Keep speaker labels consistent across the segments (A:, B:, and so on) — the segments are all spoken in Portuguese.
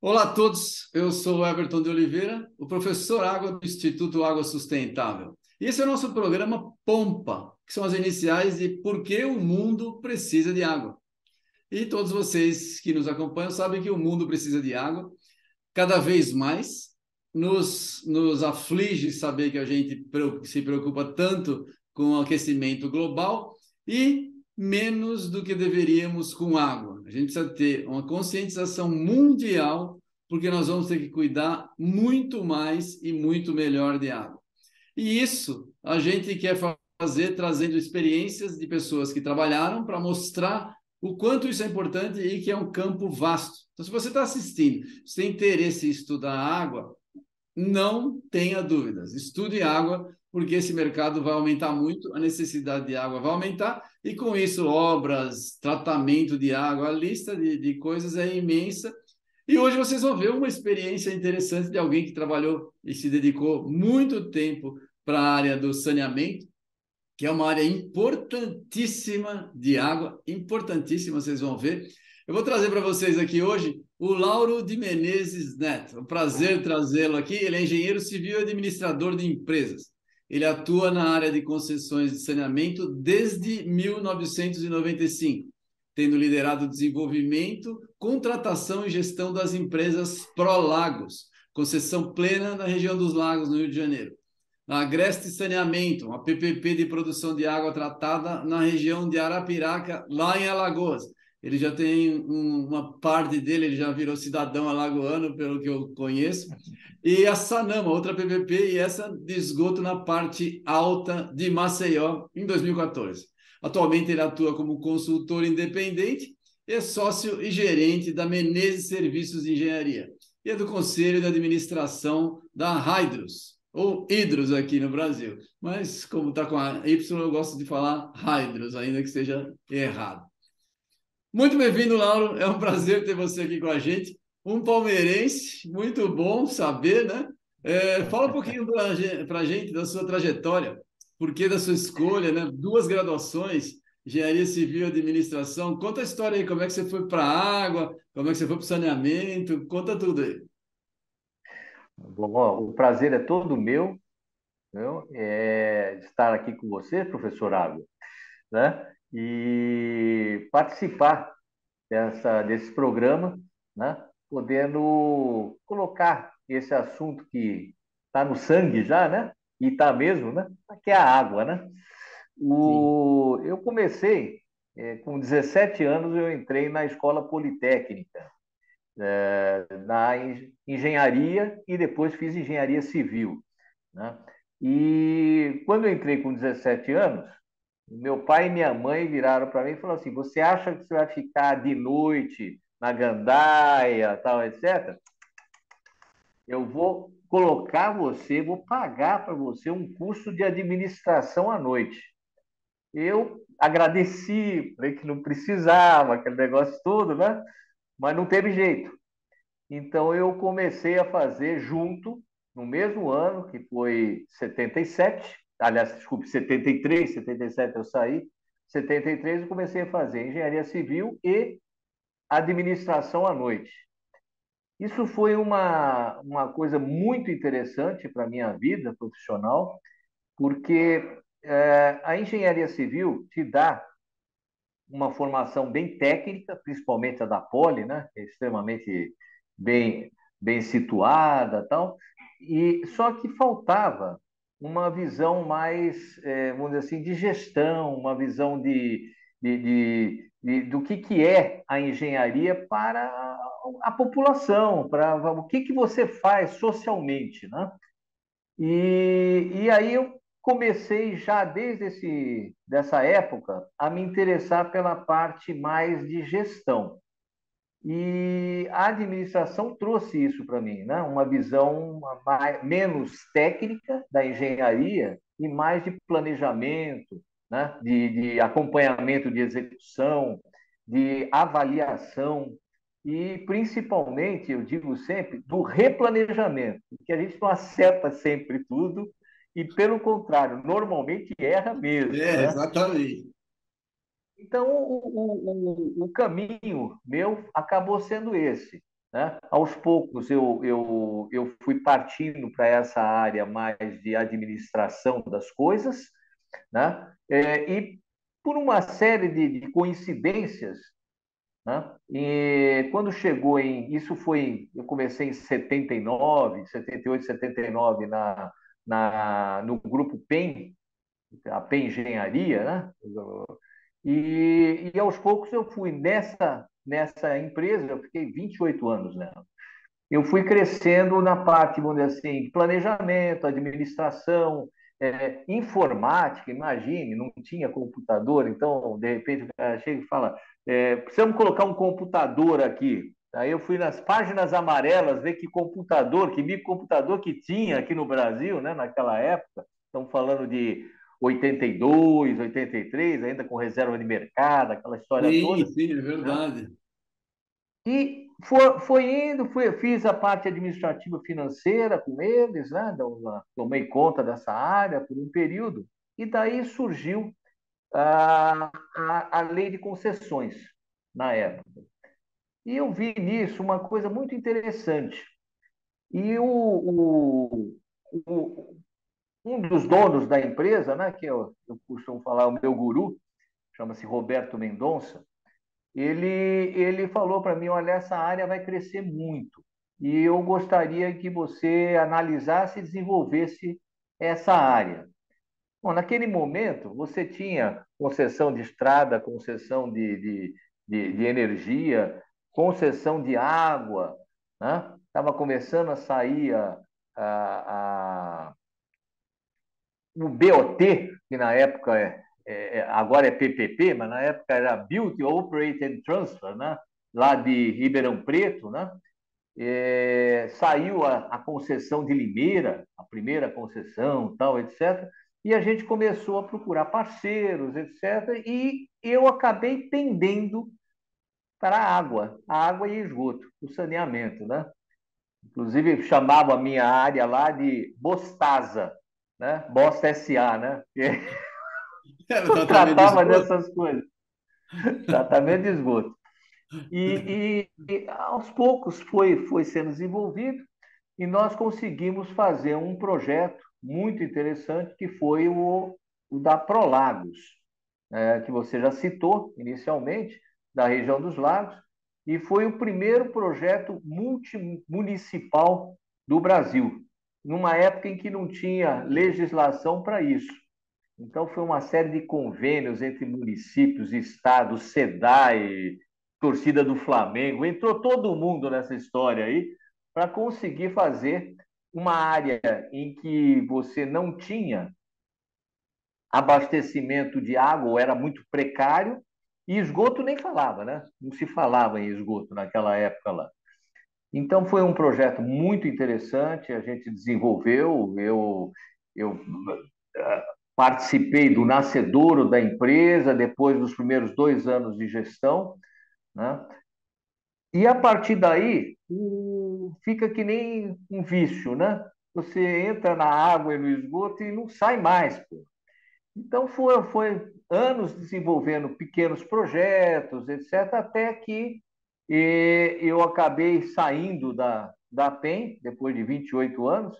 A: Olá a todos, eu sou o Everton de Oliveira, o professor Água do Instituto Água Sustentável. Esse é o nosso programa POMPA, que são as iniciais de Por que o Mundo Precisa de Água. E todos vocês que nos acompanham sabem que o mundo precisa de água cada vez mais. Nos, nos aflige saber que a gente se preocupa tanto com o aquecimento global e menos do que deveríamos com água. A gente precisa ter uma conscientização mundial, porque nós vamos ter que cuidar muito mais e muito melhor de água. E isso a gente quer fazer trazendo experiências de pessoas que trabalharam para mostrar o quanto isso é importante e que é um campo vasto. Então, se você está assistindo, se tem interesse em estudar água, não tenha dúvidas. Estude água, porque esse mercado vai aumentar muito, a necessidade de água vai aumentar, e com isso, obras, tratamento de água, a lista de, de coisas é imensa. E hoje vocês vão ver uma experiência interessante de alguém que trabalhou e se dedicou muito tempo para a área do saneamento, que é uma área importantíssima de água, importantíssima, vocês vão ver. Eu vou trazer para vocês aqui hoje o Lauro de Menezes Neto. É um prazer trazê-lo aqui. Ele é engenheiro civil e administrador de empresas. Ele atua na área de concessões de saneamento desde 1995, tendo liderado o desenvolvimento, contratação e gestão das empresas Prolagos, concessão plena na região dos lagos, no Rio de Janeiro a Agreste Saneamento, uma PPP de produção de água tratada na região de Arapiraca, lá em Alagoas. Ele já tem um, uma parte dele, ele já virou cidadão alagoano, pelo que eu conheço. E a Sanama, outra PPP, e essa de esgoto na parte alta de Maceió, em 2014. Atualmente ele atua como consultor independente e sócio e gerente da Menezes Serviços de Engenharia e é do Conselho de Administração da Hydros, ou hidros aqui no Brasil. Mas como está com a Y, eu gosto de falar hydros, ainda que seja errado. Muito bem-vindo, Lauro. É um prazer ter você aqui com a gente. Um palmeirense, muito bom saber, né? É, fala um pouquinho para a gente da sua trajetória, por que da sua escolha, né? Duas graduações, engenharia civil e administração. Conta a história aí, como é que você foi para a água, como é que você foi para o saneamento, conta tudo aí.
B: Bom, ó, o prazer é todo meu não? É, estar aqui com você, professor Água, né? E participar dessa, desse programa, né? podendo colocar esse assunto que está no sangue já, né? e está mesmo, né? que é a água. Né? O, eu comecei, é, com 17 anos, eu entrei na escola politécnica, é, na engenharia e depois fiz engenharia civil. Né? E quando eu entrei com 17 anos, meu pai e minha mãe viraram para mim e falaram assim: Você acha que você vai ficar de noite na gandaia, tal, etc? Eu vou colocar você, vou pagar para você um curso de administração à noite. Eu agradeci, falei que não precisava, aquele negócio todo, né? mas não teve jeito. Então eu comecei a fazer junto, no mesmo ano, que foi 77, aliás, desculpe, 73, 77 eu saí, 73 eu comecei a fazer engenharia civil e administração à noite. Isso foi uma, uma coisa muito interessante para a minha vida profissional, porque é, a engenharia civil te dá uma formação bem técnica, principalmente a da Poli, né? É extremamente bem, bem situada tal. E só que faltava uma visão mais, é, vamos dizer assim, de gestão, uma visão de, de, de, de, do que, que é a engenharia para a população, para o que, que você faz socialmente, né? E, e aí eu comecei já desde esse, dessa época a me interessar pela parte mais de gestão. E a administração trouxe isso para mim, né? uma visão mais, menos técnica da engenharia e mais de planejamento, né? de, de acompanhamento de execução, de avaliação e, principalmente, eu digo sempre, do replanejamento, que a gente não acerta sempre tudo e, pelo contrário, normalmente erra mesmo.
A: É, né? exatamente.
B: Então, o, o, o, caminho meu acabou sendo esse. Né? Aos poucos, eu, eu, eu fui partindo para essa área mais de administração das coisas, né? É, e por uma série de, de coincidências, né? E quando chegou em. Isso foi. Eu comecei em 79, 78, 79, na, na, no grupo PEN, a PEN Engenharia, né? E, e aos poucos eu fui nessa, nessa empresa, eu fiquei 28 anos nela. Eu fui crescendo na parte, vamos dizer assim, planejamento, administração, é, informática, imagine, não tinha computador, então, de repente, chega e fala, é, precisamos colocar um computador aqui. Aí eu fui nas páginas amarelas ver que computador, que microcomputador que tinha aqui no Brasil, né, naquela época. Estamos falando de 82, 83, ainda com reserva de mercado, aquela história
A: sim,
B: toda.
A: Sim, é verdade.
B: E foi, foi indo, fui, fiz a parte administrativa financeira com eles, né? tomei conta dessa área por um período, e daí surgiu a, a, a lei de concessões na época. E eu vi nisso uma coisa muito interessante. E o, o, o, um dos donos da empresa, né, que eu, eu costumo falar, o meu guru, chama-se Roberto Mendonça, ele, ele falou para mim, olha, essa área vai crescer muito e eu gostaria que você analisasse e desenvolvesse essa área. Bom, naquele momento, você tinha concessão de estrada, concessão de, de, de, de energia, concessão de água, estava né? começando a sair a, a, a o BOT, que na época é, é, é agora é PPP, mas na época era Build, Operate and Transfer, né? lá de Ribeirão Preto, né? É, saiu a, a, concessão de Limeira, a primeira concessão, tal, etc. E a gente começou a procurar parceiros, etc. E eu acabei pendendo para a água, a água e esgoto, o saneamento, né? Inclusive chamava a minha área lá de Bostaza, né? Bosta SA, né? É, tratava de dessas coisas. Tratamento de esgoto. E, e, e, aos poucos foi, foi sendo desenvolvido e nós conseguimos fazer um projeto muito interessante que foi o, o da Prolagos, é, que você já citou inicialmente, da região dos lagos, e foi o primeiro projeto multimunicipal do Brasil numa época em que não tinha legislação para isso. Então, foi uma série de convênios entre municípios, estados, SEDAI, torcida do Flamengo, entrou todo mundo nessa história aí para conseguir fazer uma área em que você não tinha abastecimento de água, ou era muito precário, e esgoto nem falava, né? Não se falava em esgoto naquela época lá. Então, foi um projeto muito interessante, a gente desenvolveu, eu, eu eh, participei do nascedouro da empresa, depois dos primeiros dois anos de gestão, né? e a partir daí fica que nem um vício, né? Você entra na água e no esgoto e não sai mais. Pô. Então, foi, foi anos desenvolvendo pequenos projetos, etc., até que e eu acabei saindo da, da PEN, depois de 28 anos,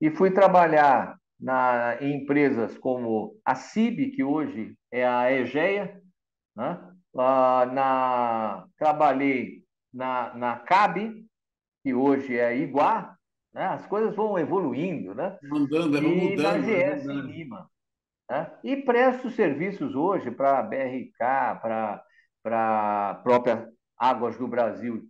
B: e fui trabalhar na, em empresas como a CIB, que hoje é a EGEA, né? Ah, na, trabalhei na, na CAB, que hoje é a Iguá, né? as coisas vão evoluindo, né?
A: Mudando,
B: é
A: e mudando.
B: na GS em Lima. Né? E presto serviços hoje para a BRK, para a própria Águas do Brasil,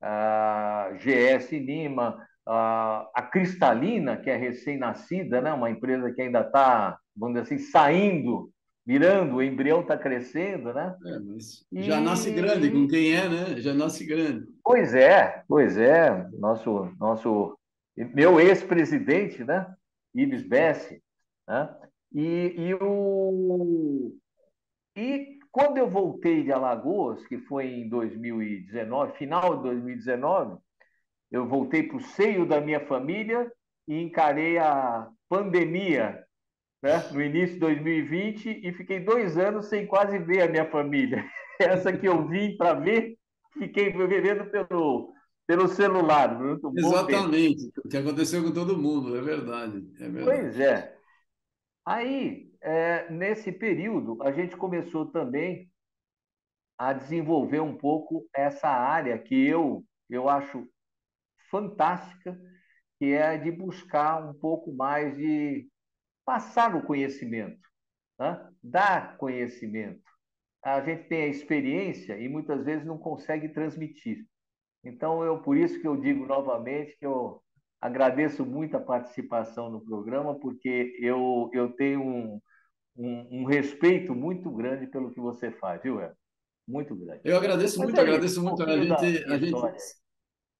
B: a GS Lima, a Cristalina, que é recém-nascida, né? uma empresa que ainda está, vamos dizer assim, saindo, virando, o embrião está crescendo, né?
A: É, já e... nasce grande, com quem é, né? Já nasce grande.
B: Pois é, pois é. Nosso, nosso meu ex-presidente, né? Ives Bessi, né? E, e, o, e quando eu voltei de Alagoas, que foi em 2019, final de 2019, eu voltei para o seio da minha família e encarei a pandemia né, no início de 2020 e fiquei dois anos sem quase ver a minha família. Essa que eu vim para ver, fiquei vivendo pelo, pelo celular.
A: Exatamente, o que aconteceu com todo mundo, é verdade, é verdade.
B: Pois é. Aí, é, nesse período, a gente começou também a desenvolver um pouco essa área que eu, eu acho fantástica, que é de buscar um pouco mais de passar o conhecimento, né? dar conhecimento. A gente tem a experiência e muitas vezes não consegue transmitir. Então, eu por isso que eu digo novamente que eu agradeço muito a participação no programa, porque eu, eu tenho um, um, um respeito muito grande pelo que você faz, viu, Eva? Muito grande.
A: Eu agradeço Mas muito, é agradeço muito. A gente, a gente,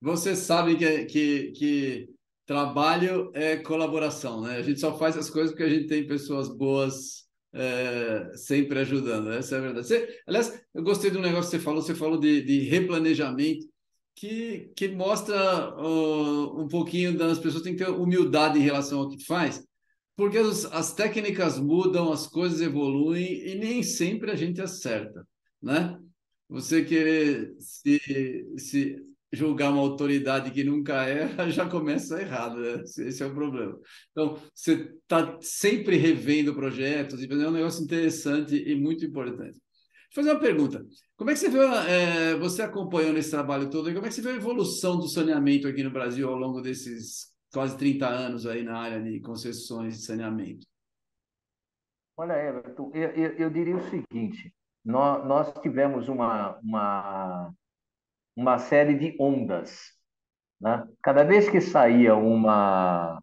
A: você sabe que, que, que trabalho é colaboração, né? A gente só faz as coisas porque a gente tem pessoas boas é, sempre ajudando, essa é a verdade. Você, aliás, eu gostei do negócio que você falou, você falou de, de replanejamento, que, que mostra uh, um pouquinho das pessoas têm que ter humildade em relação ao que faz, porque as, as técnicas mudam, as coisas evoluem e nem sempre a gente acerta, né? Você querer se, se julgar uma autoridade que nunca erra, já começa errado, né? Esse é o problema. Então, você está sempre revendo projetos, e é um negócio interessante e muito importante. Fazer uma pergunta. Como é que você viu, é, você acompanhando esse trabalho todo, como é que você viu a evolução do saneamento aqui no Brasil ao longo desses quase 30 anos aí na área de concessões de saneamento?
B: Olha, Everton, eu, eu, eu diria o seguinte, nós, nós tivemos uma, uma uma série de ondas. Né? Cada vez que saía uma,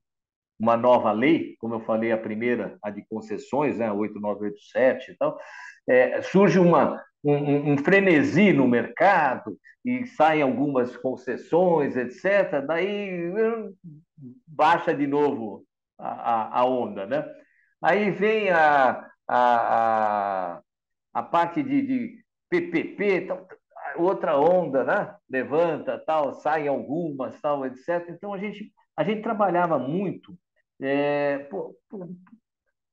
B: uma nova lei, como eu falei, a primeira, a de concessões, né, 8987 e tal, é, surge uma, um, um, frenesi no mercado e saem algumas concessões, etc. Daí hum, baixa de novo a, a, onda. Né? Aí vem a, a, a, parte de, de PPP, então, outra onda, né? Levanta, tal, saem algumas, tal, etc. Então a gente a gente trabalhava muito é,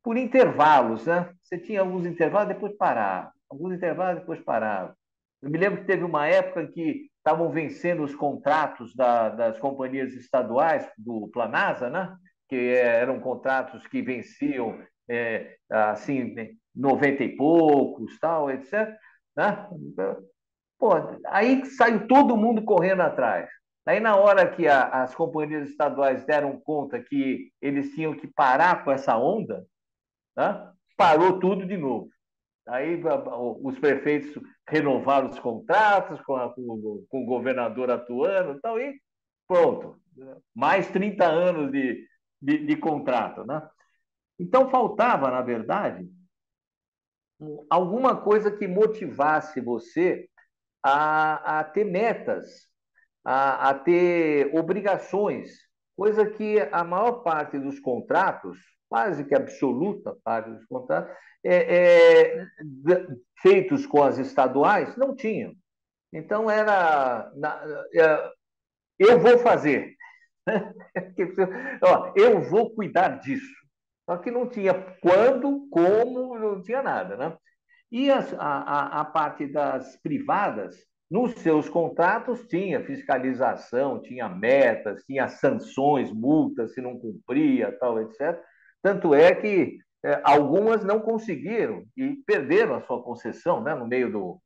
B: por, intervalos, né? Você tinha alguns intervalos, depois parava, alguns intervalos, depois parava. Eu me lembro que teve uma época que estavam vencendo os contratos da, das companhias estaduais do Planasa, né? Que eram contratos que venciam é, assim 90 e poucos, tal, etc. Né? Pô, aí saiu todo mundo correndo atrás. Aí, na hora que a, as companhias estaduais deram conta que eles tinham que parar com essa onda, né? parou tudo de novo. Aí os prefeitos renovaram os contratos com, a, com, o governador atuando tal, e pronto. Mais 30 anos de, de, de contrato. Né? Então, faltava, na verdade, alguma coisa que motivasse você a, a ter metas, a, a ter obrigações, coisa que a maior parte dos contratos, quase que absoluta parte dos contratos, é, é, feitos com as estaduais, não tinham. Então, era. Na, é, eu vou fazer. eu vou cuidar disso. Só que não tinha quando, como, não tinha nada. Né? E as, a, a parte das privadas, nos seus contratos tinha fiscalização, tinha metas, tinha sanções, multas se não cumpria, tal, etc. Tanto é que é, algumas não conseguiram e perderam a sua concessão né, no meio do,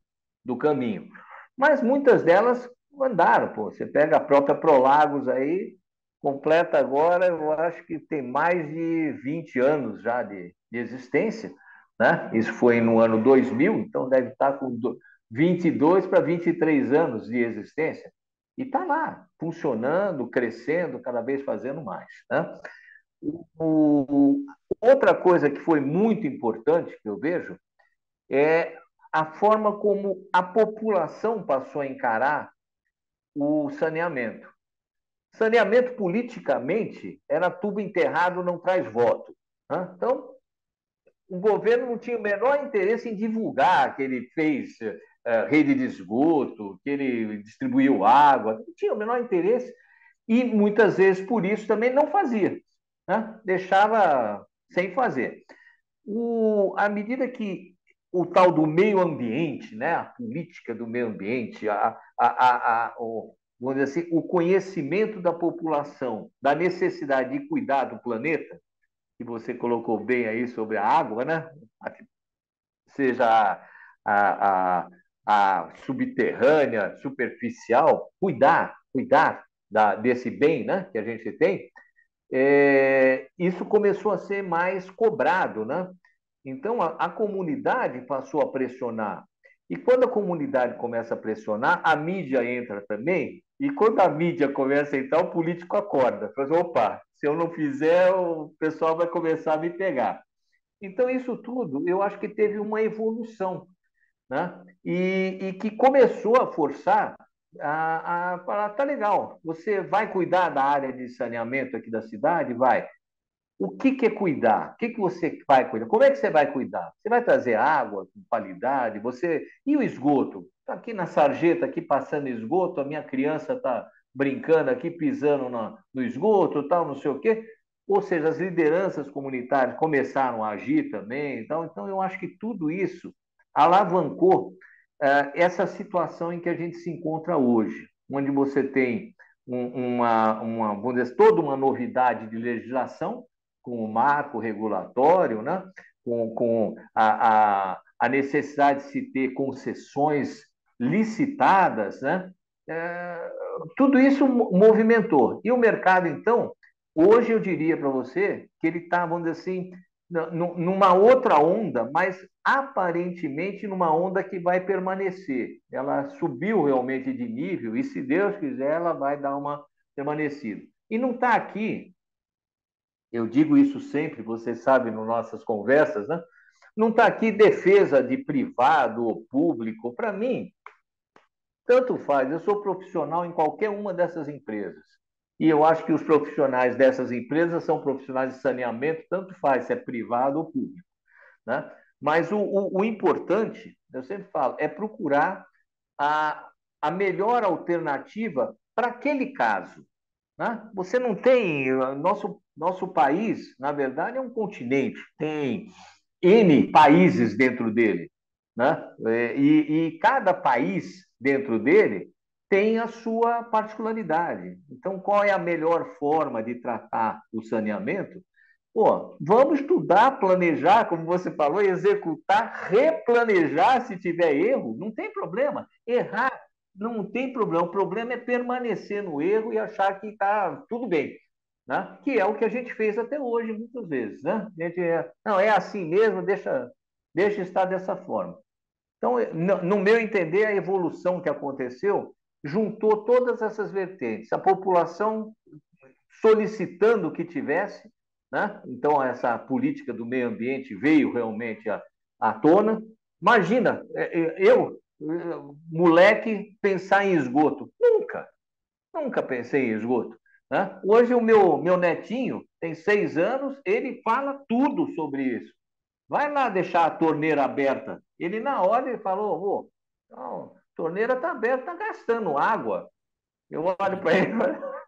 B: do caminho. Mas muitas delas mandaram. Pô. Você pega a própria Prolagos aí, completa agora, eu acho que tem mais de 20 anos já de, de existência né? Isso foi no ano 2000, então deve estar com 22 para 23 anos de existência. E está lá, funcionando, crescendo, cada vez fazendo mais. Né? O, outra coisa que foi muito importante que eu vejo é a forma como a população passou a encarar o saneamento. Saneamento politicamente era tubo enterrado, não traz voto. Né? Então, o governo não tinha o menor interesse em divulgar que ele fez rede de esgoto, que ele distribuiu água, não tinha o menor interesse. e muitas vezes por isso também não fazia, né? deixava sem fazer. O, à medida que o tal do meio ambiente, né? a política do meio ambiente, a, a, a o, vamos dizer assim, o conhecimento da população da necessidade de cuidar do planeta, que você colocou bem aí sobre a água, né? seja a, a, a subterrânea, superficial, cuidar, cuidar da, desse bem né, que a gente tem, é, isso começou a ser mais cobrado. Né? Então, a, a comunidade passou a pressionar. E quando a comunidade começa a pressionar, a mídia entra também. E quando a mídia começa a entrar, o político acorda. Fala, assim, opa, se eu não fizer, o pessoal vai começar a me pegar. Então, isso tudo, eu acho que teve uma evolução, né? e, e que começou a forçar a, a falar, tá legal, você vai cuidar da área de saneamento aqui da cidade? Vai. O que, que é cuidar? O que, que você vai cuidar? Como é que você vai cuidar? Você vai trazer água com qualidade? Você E o esgoto? Está aqui na sarjeta, aqui passando esgoto, a minha criança está brincando aqui, pisando no, no esgoto, tal, não sei o quê. Ou seja, as lideranças comunitárias começaram a agir também. Então, então eu acho que tudo isso alavancou uh, essa situação em que a gente se encontra hoje, onde você tem um, uma, uma, dizer, toda uma novidade de legislação, com o marco regulatório, né? com, com a, a, a necessidade de se ter concessões licitadas, né? É, tudo isso movimentou. E o mercado, então, Hoje eu diria para você que ele está, vamos dizer assim, numa outra onda, mas aparentemente numa onda que vai permanecer. Ela subiu realmente de nível e, se Deus quiser, ela vai dar uma permanecida. E não está aqui, eu digo isso sempre, você sabe, nas nossas conversas, né? não está aqui defesa de privado ou público. Para mim, tanto faz, eu sou profissional em qualquer uma dessas empresas. E eu acho que os profissionais dessas empresas são profissionais de saneamento, tanto faz se é privado ou público. Né? Mas o, o, o importante, eu sempre falo, é procurar a, a melhor alternativa para aquele caso. Né? Você não tem. Nosso, nosso país, na verdade, é um continente, tem N países dentro dele. Né? E, e cada país dentro dele tem a sua particularidade. Então, qual é a melhor forma de tratar o saneamento? Pô, vamos estudar, planejar, como você falou, executar, replanejar se tiver erro, não tem problema. Errar não tem problema. O problema é permanecer no erro e achar que está tudo bem. Né? Que é o que a gente fez até hoje, muitas vezes. Né? A gente é, não, é assim mesmo, deixa, deixa estar dessa forma. Então, no meu entender, a evolução que aconteceu juntou todas essas vertentes. A população solicitando que tivesse, né? então essa política do meio ambiente veio realmente à, à tona. Imagina, é, é, eu, moleque, pensar em esgoto. Nunca, nunca pensei em esgoto. Né? Hoje o meu, meu netinho tem seis anos, ele fala tudo sobre isso. Vai lá deixar a torneira aberta. Ele, na hora, ele falou, oh, torneira está aberta, está gastando água. Eu olho para ele.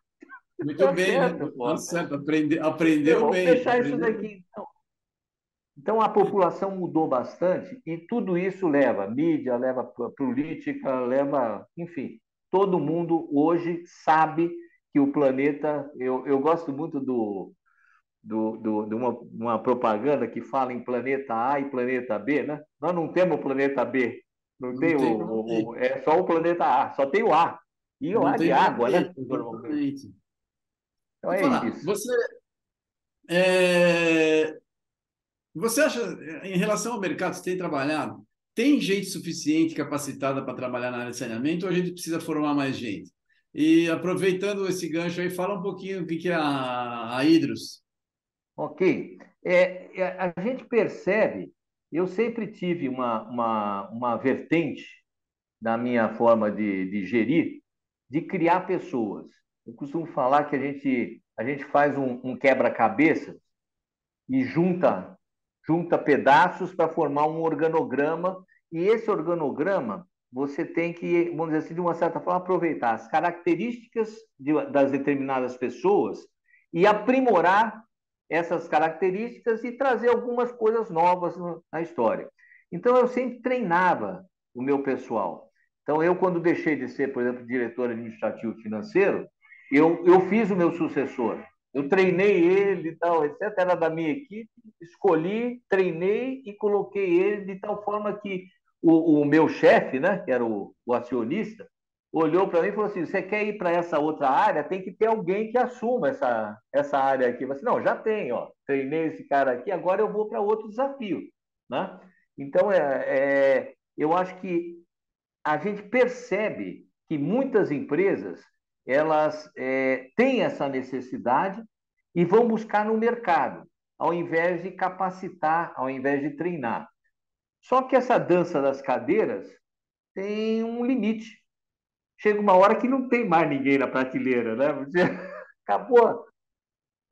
A: Muito tá bem, certo, né? Tá certo, Aprende, aprendeu bem. Vamos
B: fechar aprendeu. isso daqui. Então. então, a população mudou bastante e tudo isso leva mídia, leva política, leva, enfim, todo mundo hoje sabe que o planeta. Eu, eu gosto muito do, do, do, de uma, uma propaganda que fala em planeta A e planeta B, né? Nós não temos planeta B, não, não tem, tem o, o, É só o planeta A, só tem o A. E o A de água, né? Normalmente.
A: Então é falar, isso. Você, é, você acha, em relação ao mercado, você tem trabalhado, tem gente suficiente capacitada para trabalhar na área de saneamento ou a gente precisa formar mais gente? E aproveitando esse gancho aí, fala um pouquinho o que é a, a Hidros.
B: Ok. É, é, a gente percebe eu sempre tive uma, uma, uma vertente na minha forma de, de gerir, de criar pessoas. Eu costumo falar que a gente, a gente faz um, um quebra-cabeça e junta, junta pedaços para formar um organograma, e esse organograma você tem que, vamos dizer assim, de uma certa forma, aproveitar as características de, das determinadas pessoas e aprimorar essas características e trazer algumas coisas novas na história. Então, eu sempre treinava o meu pessoal. Então, eu, quando deixei de ser, por exemplo, diretor administrativo financeiro, eu, eu fiz o meu sucessor. Eu treinei ele e tal, etc. Era da minha equipe, escolhi, treinei e coloquei ele de tal forma que o, o meu chefe, né, que era o, o acionista, olhou para mim e falou assim: você quer ir para essa outra área? Tem que ter alguém que assuma essa, essa área aqui. Eu falei assim, não, já tem, ó, treinei esse cara aqui, agora eu vou para outro desafio. Né? Então, é, é, eu acho que a gente percebe que muitas empresas elas é, têm essa necessidade e vão buscar no mercado, ao invés de capacitar, ao invés de treinar. Só que essa dança das cadeiras tem um limite. Chega uma hora que não tem mais ninguém na prateleira, né? Acabou,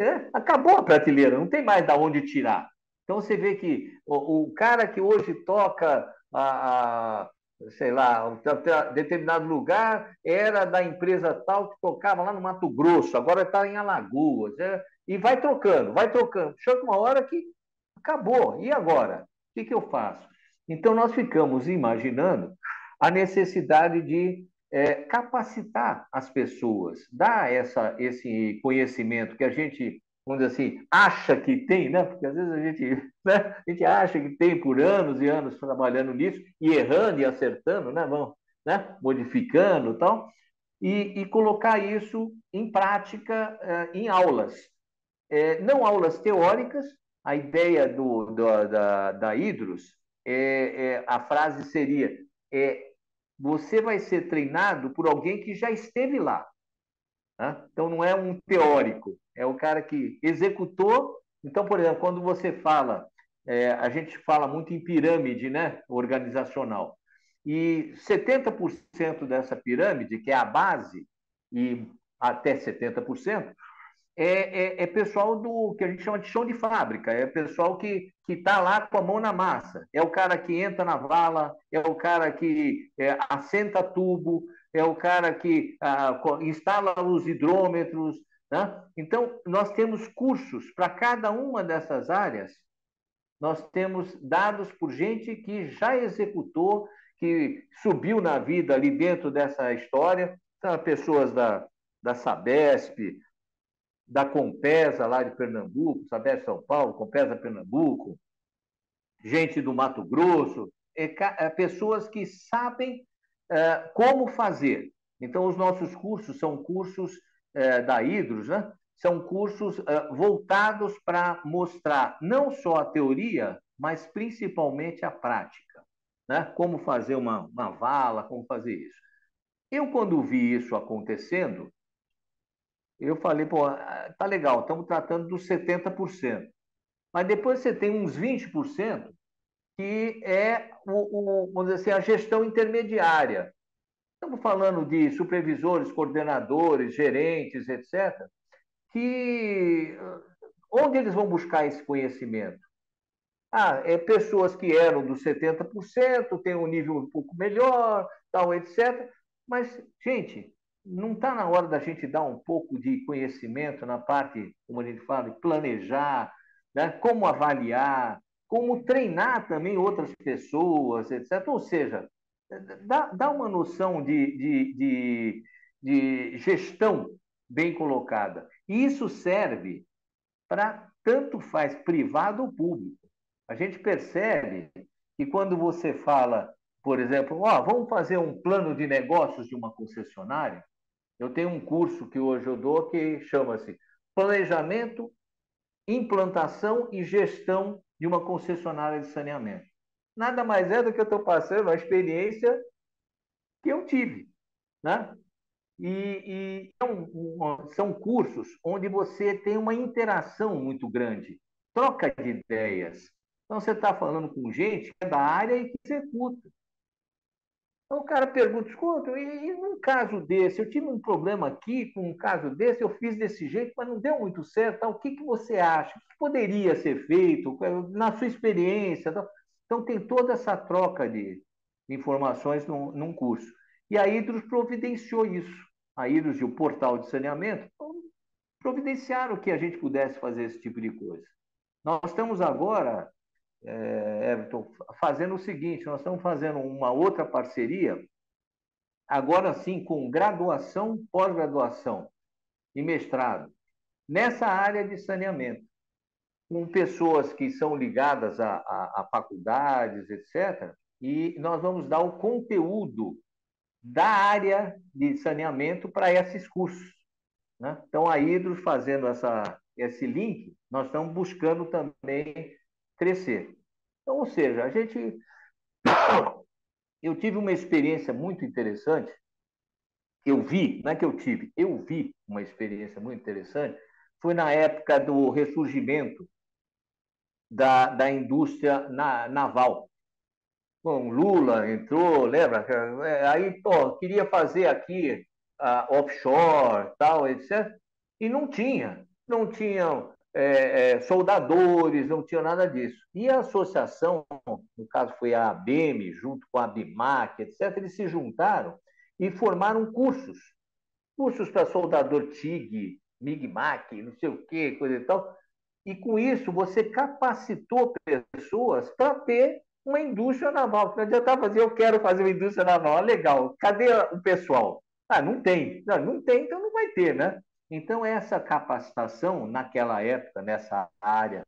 B: é, acabou a prateleira, não tem mais da onde tirar. Então você vê que o, o cara que hoje toca a, a sei lá, um determinado lugar era da empresa tal que tocava lá no Mato Grosso, agora está em Alagoas, é, e vai trocando, vai trocando. Chega uma hora que acabou, e agora? O que, que eu faço? Então, nós ficamos imaginando a necessidade de é, capacitar as pessoas, dar essa, esse conhecimento que a gente vamos dizer assim, acha que tem, né? Porque às vezes a gente, né? a gente acha que tem por anos e anos trabalhando nisso, e errando e acertando, né? Vão, né? Modificando e tal, e, colocar isso em prática eh, em aulas. É, não aulas teóricas, a ideia do, do da, da Hidros, é, é, a frase seria: é, você vai ser treinado por alguém que já esteve lá. Né? Então, não é um teórico, é o cara que executou. Então, por exemplo, quando você fala, é, a gente fala muito em pirâmide né, organizacional, e 70% dessa pirâmide, que é a base, e até 70%, é, é, é, pessoal do que a gente chama de chão de fábrica, é pessoal que está lá com a mão na massa, é o cara que entra na vala, é o cara que é, assenta tubo, é o cara que ah, instala os hidrômetros. Né? Então, nós temos cursos para cada uma dessas áreas, nós temos dados por gente que já executou, que subiu na vida ali dentro dessa história, então, pessoas da, da Sabesp, da Compesa lá de Pernambuco, Sabesp São Paulo, Compesa Pernambuco, gente do Mato Grosso, é, é, pessoas que sabem é, como fazer. Então, os nossos cursos são cursos é, da Hidros, né? são cursos é, voltados para mostrar não só a teoria, mas principalmente a prática. Né? Como fazer uma, uma vala, como fazer isso. Eu, quando vi isso acontecendo, eu falei, pô, tá legal, estamos tratando dos 70%. Mas depois você tem uns 20% que é o, o, vamos dizer assim, a gestão intermediária. Estamos falando de supervisores, coordenadores, gerentes, etc., que onde eles vão buscar esse conhecimento? Ah, é pessoas que eram dos 70%, têm um nível um pouco melhor, tal, etc. Mas, gente, não está na hora da gente dar um pouco de conhecimento na parte, como a gente fala, de planejar, né? como avaliar, como treinar também outras pessoas, etc. Ou seja, dá, dá uma noção de, de, de, de gestão bem colocada. E isso serve para tanto faz privado ou público. A gente percebe que quando você fala, por exemplo, oh, vamos fazer um plano de negócios de uma concessionária, eu tenho um curso que hoje eu dou que chama-se Planejamento, Implantação e Gestão de uma concessionária de saneamento. Nada mais é do que eu estou passando a experiência que eu tive. Né? E, e são, são cursos onde você tem uma interação muito grande, troca de ideias. Então, você está falando com gente que é da área e que executa. Então o cara pergunta, escuta, e, e num caso desse, eu tive um problema aqui com um caso desse, eu fiz desse jeito, mas não deu muito certo, tá? o que, que você acha? O que poderia ser feito na sua experiência? Então tem toda essa troca de, informações num, num curso. E a Hidros providenciou isso. A Hidros e o portal de saneamento providenciaram que a gente pudesse fazer esse tipo de coisa. Nós estamos agora, é, Everton, fazendo o seguinte: nós estamos fazendo uma outra parceria, agora sim, com graduação, pós-graduação e mestrado, nessa área de saneamento, com pessoas que são ligadas a, a, a faculdades, etc. E nós vamos dar o conteúdo da área de saneamento para esses cursos. Né? Então, a Hidros fazendo essa, esse link, nós estamos buscando também crescer. Então, ou seja, a gente. Eu tive uma experiência muito interessante. Eu vi, não é que eu tive, eu vi uma experiência muito interessante. Foi na época do ressurgimento da, da indústria na, naval. Bom, Lula entrou, lembra? É, aí, pô, queria fazer aqui uh, offshore, tal, etc. E não tinha. Não tinham é, é, soldadores, não tinha nada disso. E a associação, no caso foi a ABM, junto com a BIMAC, etc., eles se juntaram e formaram cursos. Cursos para soldador TIG, MIG-MAC, não sei o quê, coisa e tal. E com isso você capacitou pessoas para ter uma indústria naval. Não adianta fazer, eu quero fazer uma indústria naval. Legal, cadê o pessoal? Ah, não tem. Não, não tem, então não vai ter, né? Então, essa capacitação, naquela época, nessa área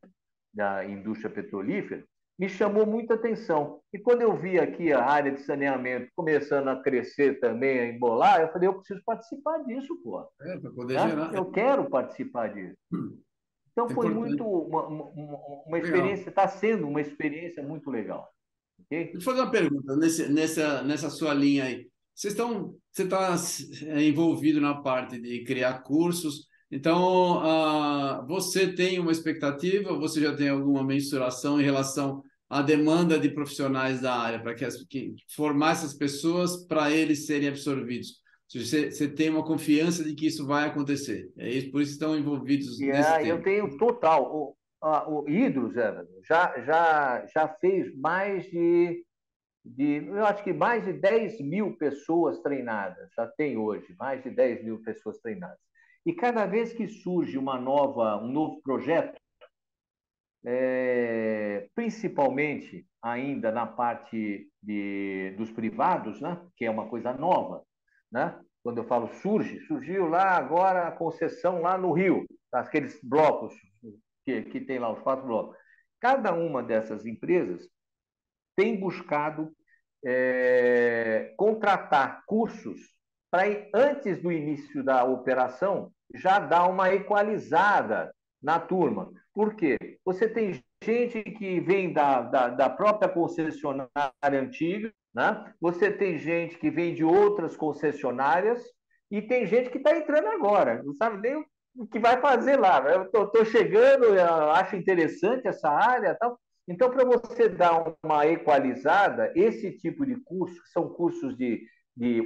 B: da indústria petrolífera, me chamou muita atenção. E quando eu vi aqui a área de saneamento começando a crescer também, a embolar, eu falei, eu preciso participar disso, pô. É, para poder né? gerar. Eu quero participar disso. Então, é foi muito uma, uma, uma experiência, está sendo uma experiência muito legal.
A: Okay? Deixa eu fazer uma pergunta nesse, nessa, nessa sua linha aí. Vocês estão, você está é, envolvido na parte de criar cursos. Então, uh, você tem uma expectativa? Você já tem alguma mensuração em relação à demanda de profissionais da área para que, que formar essas pessoas para eles serem absorvidos? Você, você tem uma confiança de que isso vai acontecer. É isso, por isso estão envolvidos
B: yeah, nesse Eu tenho total. O, a, o Hidros já, já, já fez mais de de, eu acho que mais de 10 mil pessoas treinadas, já tem hoje, mais de 10 mil pessoas treinadas. E cada vez que surge uma nova, um novo projeto, é, principalmente ainda na parte de, dos privados, né, que é uma coisa nova, né? quando eu falo surge, surgiu lá agora a concessão lá no Rio, aqueles blocos que, que tem lá, os quatro blocos. Cada uma dessas empresas tem buscado é, contratar cursos para, antes do início da operação, já dar uma equalizada na turma. Por quê? Você tem gente que vem da, da, da própria concessionária antiga, né? você tem gente que vem de outras concessionárias e tem gente que está entrando agora, não sabe nem o que vai fazer lá. Eu estou chegando, acho interessante essa área tal. Então, para você dar uma equalizada, esse tipo de curso, que são cursos de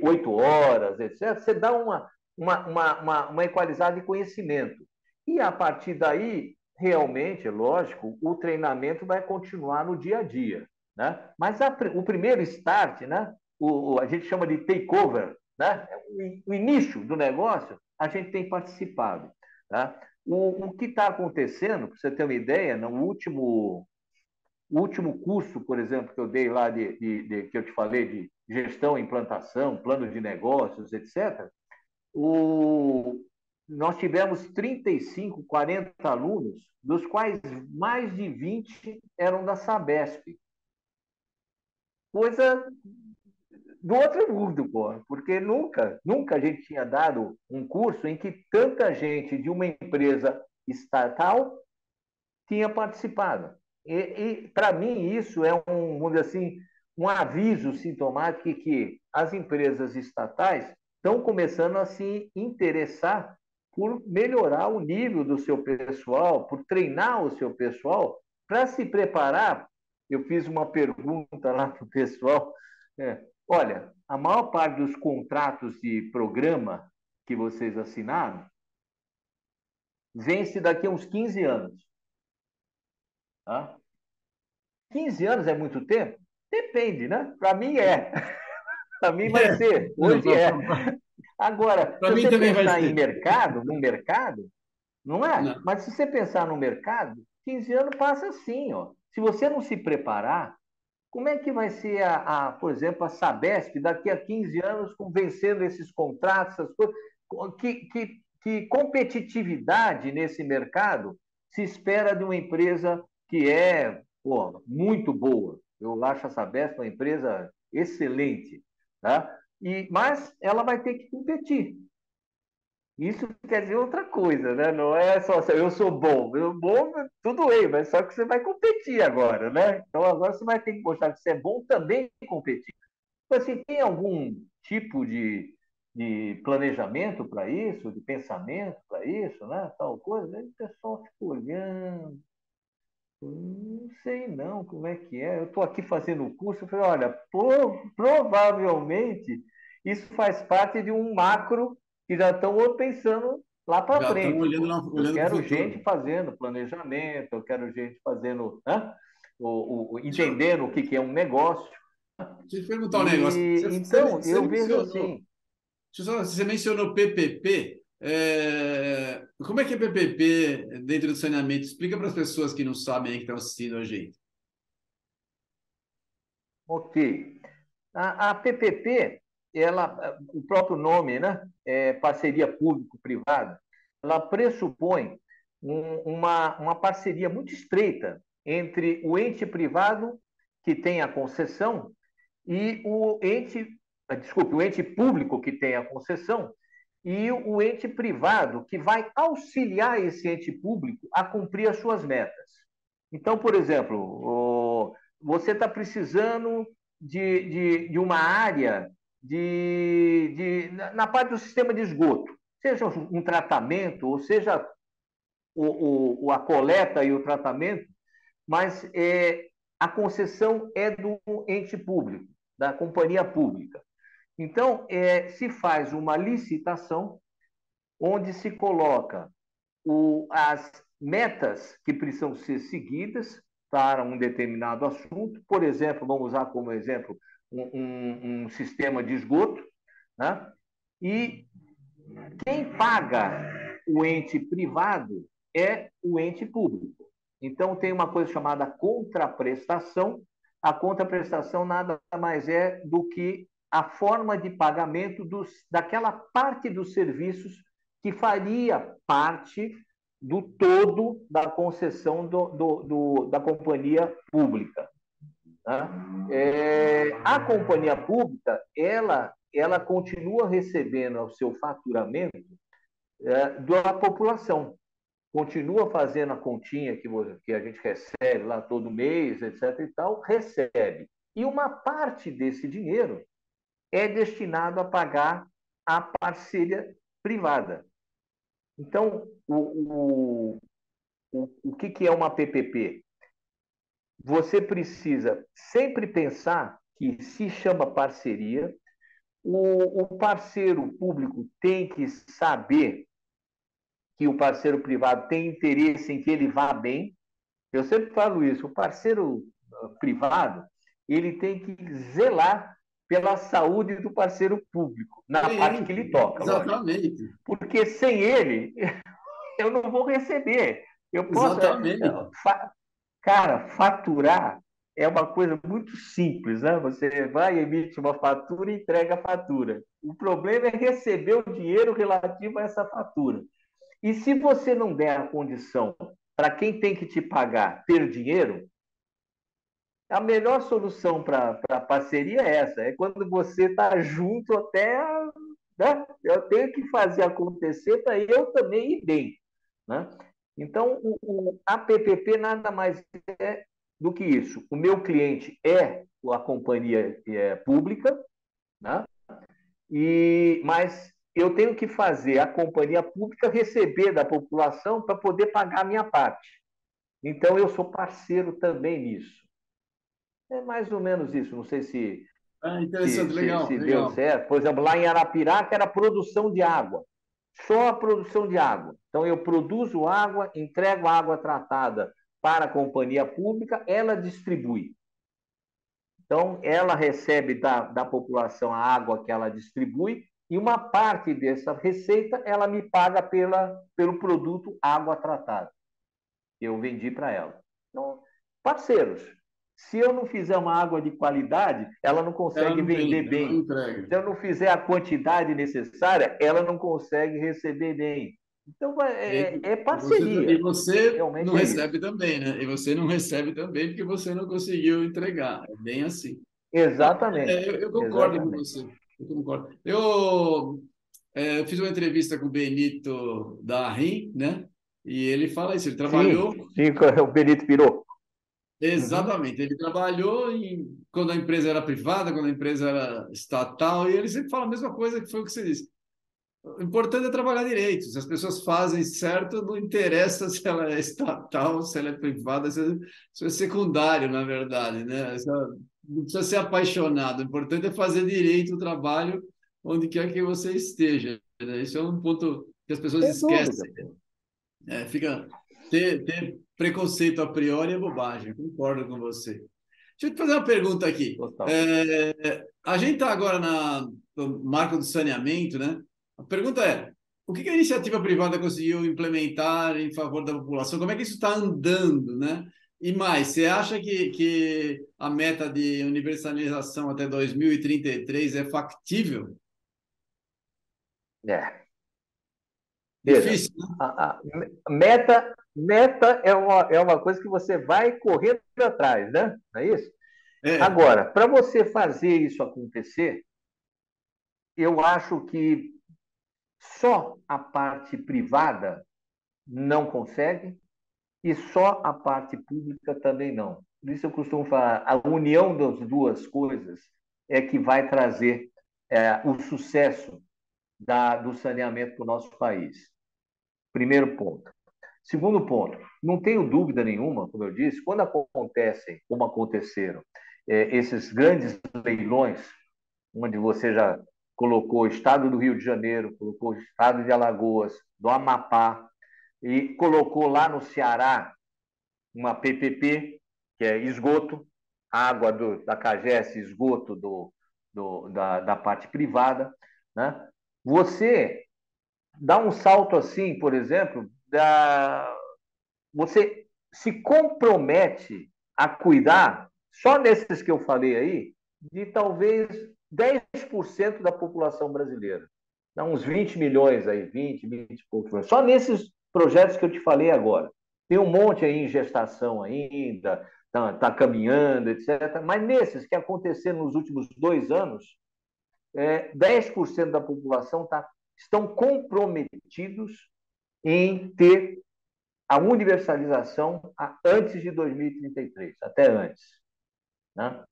B: oito horas, etc., você dá uma, uma, uma, uma, equalizada de conhecimento. E a partir daí, realmente, é lógico, o treinamento vai continuar no dia a dia. Né? Mas a, o primeiro start, né? o, a gente chama de takeover, né? o, o início do negócio, a gente tem participado. Tá? O, o que está acontecendo, para você ter uma ideia, no último o último curso, por exemplo, que eu dei lá, de, de, de, que eu te falei, de gestão, implantação, plano de negócios, etc., o, nós tivemos 35, 40 alunos, dos quais mais de 20 eram da Sabesp. Coisa do outro mundo, pô, porque nunca, nunca a gente tinha dado um curso em que tanta gente de uma empresa estatal tinha participado. E, e para mim, isso é um, vamos assim, um aviso sintomático que, que as empresas estatais estão começando a se interessar por melhorar o nível do seu pessoal, por treinar o seu pessoal para se preparar. Eu fiz uma pergunta lá para o pessoal. É, olha, a maior parte dos contratos de programa que vocês assinaram vence daqui a uns 15 anos. Tá? 15 anos é muito tempo? Depende, né? Para mim é. Para mim vai é. ser. Hoje não, é. Agora, se você pensar em mercado, no mercado, não é? Não. Mas se você pensar no mercado, 15 anos passa assim, ó. Se você não se preparar, como é que vai ser, a, a, por exemplo, a Sabesp daqui a 15 anos vencendo esses contratos, essas coisas? Que, que, que competitividade nesse mercado se espera de uma empresa que é pô, muito boa? Eu acho a Sabesp uma empresa excelente, tá? E, mas ela vai ter que competir. Isso quer dizer outra coisa, né? Não é só assim, eu sou bom. Eu bom, tudo bem, mas só que você vai competir agora, né? Então agora você vai ter que mostrar que você é bom também competir. Então, assim, tem algum tipo de, de planejamento para isso, de pensamento para isso, né? Tal coisa. Aí o pessoal fica olhando. Não sei não como é que é. Eu estou aqui fazendo o curso, eu falei, olha, provavelmente isso faz parte de um macro que já estão pensando lá para frente. Olhando, olhando eu quero gente fazendo planejamento, eu quero gente fazendo, né? o, o, entendendo o que, que é um negócio.
A: Deixa eu perguntar um negócio.
B: Você, então, você, eu vejo assim.
A: Você mencionou PPP. É... Como é que é PPP dentro do saneamento? Explica para as pessoas que não sabem, que estão assistindo a gente.
B: Ok. A, a PPP ela, o próprio nome, né, é parceria público-privada, ela pressupõe um, uma, uma parceria muito estreita entre o ente privado que tem a concessão e o ente, desculpe, o ente público que tem a concessão e o ente privado que vai auxiliar esse ente público a cumprir as suas metas. Então, por exemplo, você está precisando de, de, de uma área de, de, na parte do sistema de esgoto, seja um tratamento, ou seja o, o, a coleta e o tratamento, mas é, a concessão é do ente público, da companhia pública. Então, é, se faz uma licitação onde se coloca o, as metas que precisam ser seguidas para um determinado assunto. Por exemplo, vamos usar como exemplo um, um, sistema de esgoto, né? e quem paga o ente privado é o ente público. Então, tem uma coisa chamada contraprestação. A contraprestação nada mais é do que a forma de pagamento dos, daquela parte dos serviços que faria parte do todo da concessão do, do, do da companhia pública. Né? É, a companhia pública, ela, ela continua recebendo o seu faturamento é, da população. Continua fazendo a continha que, que a gente recebe lá todo mês, etc. e tal, recebe. E uma parte desse dinheiro é destinado a pagar a parceria privada. Então, o, o, o, que, que é uma PPP? você precisa sempre pensar que se chama parceria, o, o parceiro público tem que saber que o parceiro privado tem interesse em que ele vá bem. Eu sempre falo isso, o parceiro ah, privado ele tem que zelar pela saúde do parceiro público, na Sim, parte que ele toca.
A: Exatamente.
B: Lógico. Porque sem ele, eu não vou receber. Eu posso, exatamente. Cara, faturar é uma coisa muito simples, né? Você vai, emite uma fatura e entrega a fatura. O problema é receber o dinheiro relativo a essa fatura. E se você não der a condição para quem tem que te pagar ter dinheiro, a melhor solução para a parceria é essa: é quando você está junto até. Né? Eu tenho que fazer acontecer para eu também ir bem. Né? Então, o, o APPP nada mais é do que isso. O meu cliente é a companhia é, pública, né? e, mas eu tenho que fazer a companhia pública receber da população para poder pagar a minha parte. Então, eu sou parceiro também nisso. É mais ou menos isso. Não sei se,
A: ah, interessante, se, legal,
B: se,
A: se legal.
B: deu certo. Por exemplo, lá em Arapiraca era produção de água só a produção de água. Então, eu produzo água, entrego água tratada para a companhia pública, ela distribui. Então, ela recebe da, da população a água que ela distribui e uma parte dessa receita ela me paga pela, pelo produto água tratada que eu vendi para ela. Então, parceiros, se eu não fizer uma água de qualidade, ela não consegue ela não vender tem, bem. Se eu não fizer a quantidade necessária, ela não consegue receber bem. Então é, é parceria.
A: E você Realmente não é recebe isso. também, né? E você não recebe também porque você não conseguiu entregar. É bem assim.
B: Exatamente.
A: É, eu, eu, concordo Exatamente. com você. Eu concordo. Eu é, fiz uma entrevista com o Benito da RIM, né? E ele fala isso, ele trabalhou. Sim,
B: sim o Benito virou.
A: Exatamente, ele trabalhou em, quando a empresa era privada, quando a empresa era estatal, e ele sempre fala a mesma coisa que foi o que você disse. O importante é trabalhar direito. Se as pessoas fazem certo, não interessa se ela é estatal, se ela é privada, se é secundário, na verdade. Né? Não precisa ser apaixonado. O importante é fazer direito o trabalho onde quer que você esteja. Né? Isso é um ponto que as pessoas esquecem. É, fica ter, ter, preconceito a priori é bobagem, concordo com você. Deixa eu te fazer uma pergunta aqui. É, a gente está agora na, no marco do saneamento, né? A pergunta é: o que a iniciativa privada conseguiu implementar em favor da população? Como é que isso está andando, né? E mais, você acha que, que a meta de universalização até 2033 é factível?
B: É. Difícil, né? a, a, meta, meta é uma, é uma coisa que você vai correndo atrás, né? Não é isso? É. Agora, para você fazer isso acontecer, eu acho que só a parte privada não consegue e só a parte pública também não. Por isso eu costumo falar, a união das duas coisas é que vai trazer é, o sucesso da, do saneamento para o nosso país. Primeiro ponto. Segundo ponto, não tenho dúvida nenhuma, como eu disse, quando acontecem, como aconteceram, é, esses grandes leilões, onde você já colocou o estado do Rio de Janeiro, colocou o estado de Alagoas, do Amapá, e colocou lá no Ceará uma PPP, que é esgoto, água do, da CAGES, esgoto do, do, da, da parte privada. Né? Você dá um salto assim, por exemplo, da... você se compromete a cuidar, só nesses que eu falei aí, de talvez 10% da população brasileira. Dá uns 20 milhões aí, 20, 20 e poucos. Só nesses projetos que eu te falei agora. Tem um monte aí em gestação ainda, está tá caminhando, etc. Mas nesses que aconteceram nos últimos dois anos, é, 10% da população tá, estão comprometidos em ter a universalização antes de 2033, até antes. Né?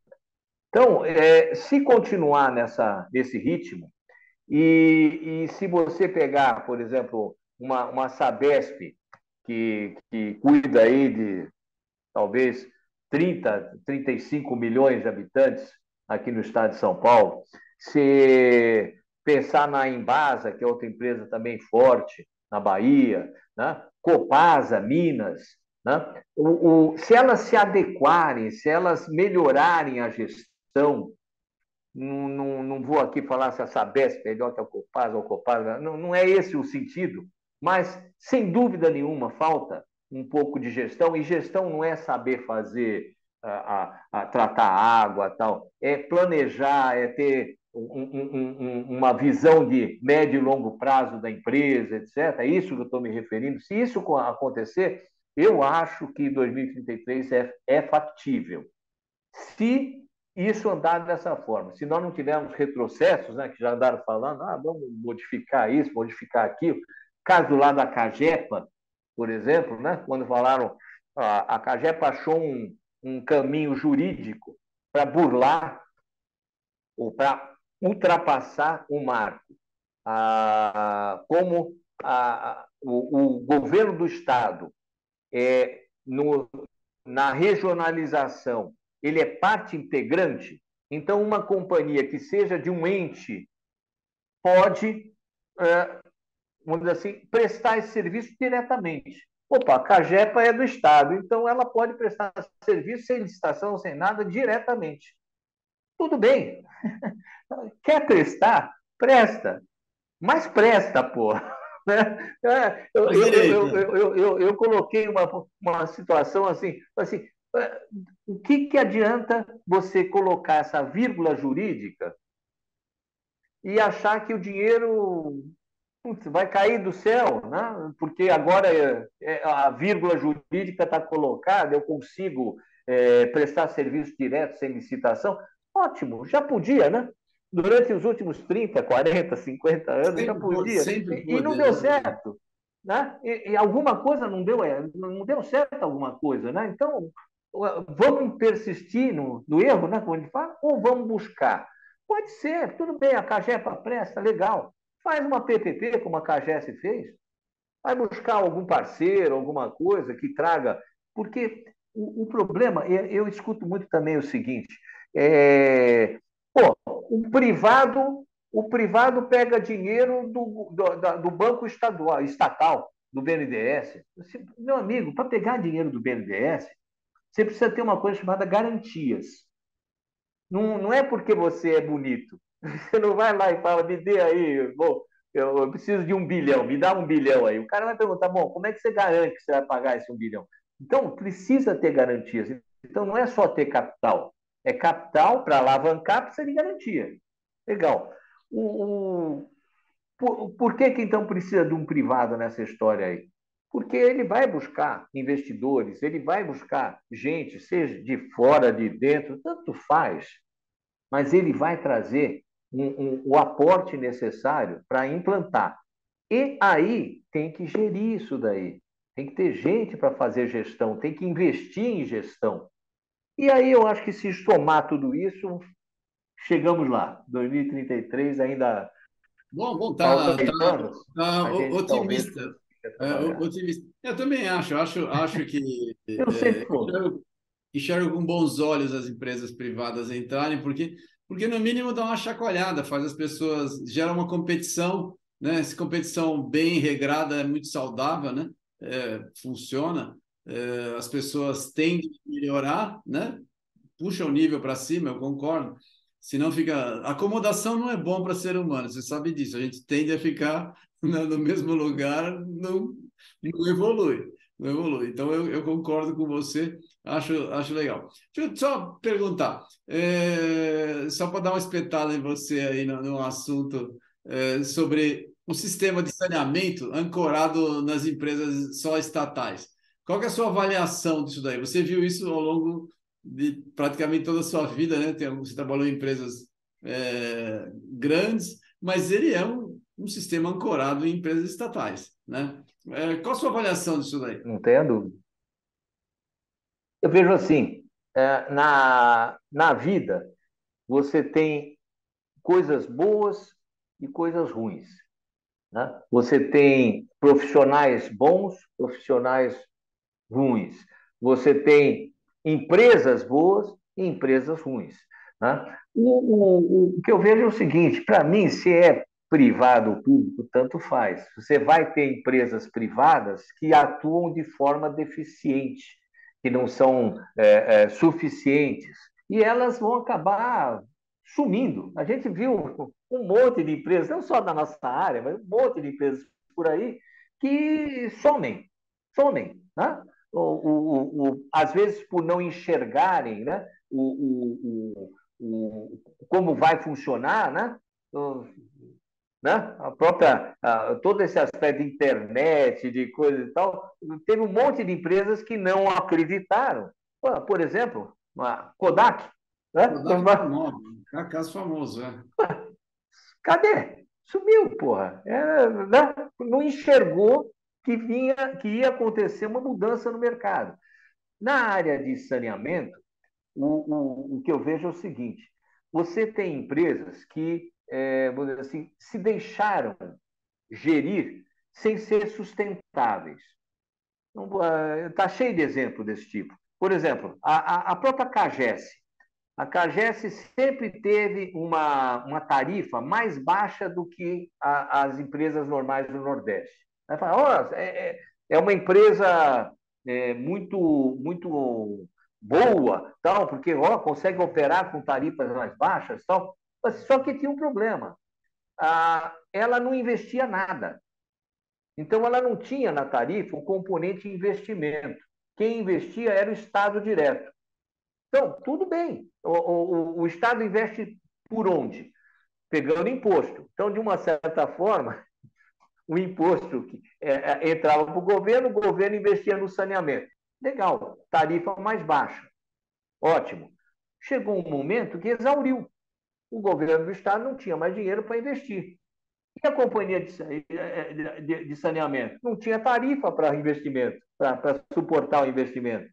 B: Então, é, se continuar nessa, nesse ritmo, e, e, se você pegar, por exemplo, uma, uma Sabesp, que, que cuida aí de talvez 30, 35 milhões de habitantes aqui no estado de São Paulo, se pensar na Embasa, que é outra empresa também forte na Bahia, né? Copasa, Minas, né? o, o, se elas se adequarem, se elas melhorarem a gestão, não, não, não vou aqui falar se a Sabesp é melhor que a Copasa ou Copasa, não, não é esse o sentido, mas sem dúvida nenhuma falta um pouco de gestão, e gestão não é saber fazer, a, a, a tratar água, tal, é planejar, é ter um, um, uma visão de médio e longo prazo da empresa, etc. É isso que eu estou me referindo. Se isso acontecer, eu acho que 2033 é, é factível. Se isso andar dessa forma, se nós não tivermos retrocessos, né, que já andaram falando, ah, vamos modificar isso, modificar aquilo. Caso lá da Cagepa, por exemplo, né, quando falaram, a, a Cagepa achou um, um caminho jurídico para burlar ou para ultrapassar o marco. Ah, como a, o, o, governo do Estado, é, no, na regionalização, ele é parte integrante, então uma companhia que seja de um ente pode, é, vamos dizer assim, prestar esse serviço diretamente. Opa, a Cagepa é do Estado, então ela pode prestar serviço sem licitação, sem nada, diretamente. Tudo bem. Quer prestar? Presta. Mas presta, pô. Né? É, eu, eu, eu, eu, eu, coloquei uma, uma situação assim, assim é, o que, que adianta você colocar essa vírgula jurídica e achar que o dinheiro putz, vai cair do céu, né? porque agora é, a vírgula jurídica está colocada, eu consigo é, prestar serviço direto sem licitação. Ótimo, já podia, né? Durante os últimos 30, 40, 50 anos, sempre já podia. E, e não deu certo. Né? E, e, alguma coisa não deu, é, não deu certo alguma coisa, né? Então, vamos persistir no, no erro, né, como ele fala, ou vamos buscar? Pode ser, tudo bem, a CAGEPA presta, legal. Faz uma PPP, como a CAGES fez. Vai buscar algum parceiro, alguma coisa que traga. Porque o, o problema, eu escuto muito também o seguinte: é, pô, o privado, o privado pega dinheiro do, do, do banco estadual, estatal, do BNDES. Meu amigo, para pegar dinheiro do BNDES, você precisa ter uma coisa chamada garantias. Não, não é porque você é bonito. Você não vai lá e fala, me dê aí, bom, eu, preciso de um bilhão, me dá um bilhão aí. O cara vai perguntar, bom, como é que você garante que você vai pagar esse um bilhão? Então, precisa ter garantias. Então, não é só ter capital. É capital para alavancar, precisa de garantia. Legal. O, o, por, por que, que então precisa de um privado nessa história aí? Porque ele vai buscar investidores, ele vai buscar gente, seja de fora, de dentro, tanto faz, mas ele vai trazer um, um, o aporte necessário para implantar. E aí tem que gerir isso daí. Tem que ter gente para fazer gestão, tem que investir em gestão. E aí eu acho que se somar tudo isso, chegamos lá. 2033 ainda.
A: Bom, bom, tá, tá, tá, tá otimista. É, otimista. Eu também acho, acho, acho que
B: eu é, sempre enxergo,
A: enxergo com bons olhos as empresas privadas entrarem, porque, porque no mínimo dá uma chacoalhada, faz as pessoas, gera uma competição, né? Essa competição bem regrada é muito saudável, né? É, funciona, é, as pessoas tendem a melhorar, né? Puxa o nível para cima, eu concordo. Senão fica. Acomodação não é bom para ser humano, você sabe disso. A gente tende a ficar no mesmo lugar, não, não evolui. Não evolui. Então, eu, eu concordo com você, acho, acho legal. Deixa eu só perguntar, é, só para dar uma espetada em você aí no, no assunto é, sobre o sistema de saneamento ancorado nas empresas só estatais. Qual é a sua avaliação disso daí? Você viu isso ao longo de praticamente toda a sua vida, né? Tem, você trabalhou em empresas é, grandes, mas ele é um, um sistema ancorado em empresas estatais. Né? É, qual a sua avaliação disso daí?
B: Não tenho dúvida. Eu vejo assim, é, na, na vida, você tem coisas boas e coisas ruins. Né? Você tem profissionais bons, profissionais ruins. Você tem empresas boas e empresas ruins. Né? O, o, o que eu vejo é o seguinte: para mim, se é privado ou público, tanto faz. Você vai ter empresas privadas que atuam de forma deficiente, que não são é, é, suficientes, e elas vão acabar sumindo. A gente viu um monte de empresas, não só da nossa área, mas um monte de empresas por aí, que somem, somem. Né? O, o, o, às vezes, por não enxergarem né? o, o, como vai funcionar, né? né? A própria, a, todo esse aspecto de internet, de coisas e tal, teve um monte de empresas que não acreditaram. Por exemplo, a Kodak. Né?
A: Kodak é famoso, é caso famoso, é.
B: Cadê? Sumiu, porra. É, né? Não enxergou que, vinha, que ia acontecer uma mudança no mercado. Na área de saneamento, o, o, o que eu vejo é o seguinte: você tem empresas que é, assim, se deixaram gerir sem ser sustentáveis. Está cheio de exemplo desse tipo. Por exemplo, a, a própria CAGES. A CAGES sempre teve uma, uma tarifa mais baixa do que a, as empresas normais do Nordeste. Fala, oh, é, é uma empresa é, muito, muito boa, tal, porque ó, consegue operar com tarifas mais baixas, tal. Só que tinha um problema. Ah, ela não investia nada. Então, ela não tinha na tarifa o componente investimento. Quem investia era o Estado direto. Então, tudo bem. O, o, o Estado investe por onde? Pegando imposto. Então, de uma certa forma, o imposto que é, é entrava para o governo, o governo investia no saneamento. Legal, tarifa mais baixa. Ótimo. Chegou um momento que exauriu. O governo do Estado não tinha mais dinheiro para investir. E a companhia de, de saneamento? Não tinha tarifa para investimento, para suportar o investimento.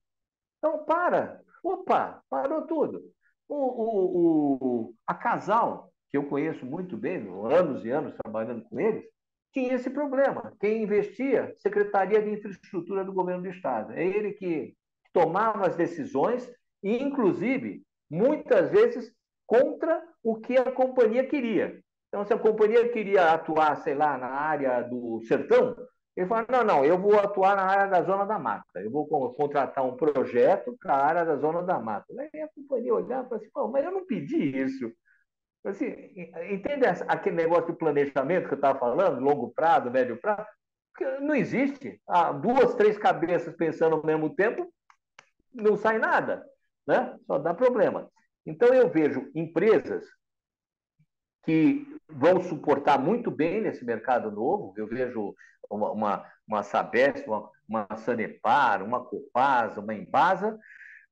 B: Então, para. Opa, parou tudo. O, o, o, a Casal, que eu conheço muito bem, anos e anos trabalhando com eles, tinha esse problema. Quem investia, Secretaria de Infraestrutura do Governo do Estado. É ele que tomava as decisões e, inclusive, muitas vezes contra o que a companhia queria. Então, se a companhia queria atuar, sei lá, na área do sertão, ele fala: não, não, eu vou atuar na área da zona da mata, eu vou contratar um projeto para a área da zona da mata. Aí a companhia olhava e falava assim: mas eu não pedi isso. Assim, entende aquele negócio de planejamento que eu estava falando, longo prazo, médio prazo? Não existe. Há duas, três cabeças pensando ao mesmo tempo, não sai nada, né? só dá problema. Então, eu vejo empresas que vão suportar muito bem nesse mercado novo. Eu vejo uma, uma, uma Sabesp, uma, uma Sanepar, uma Copasa, uma Embasa,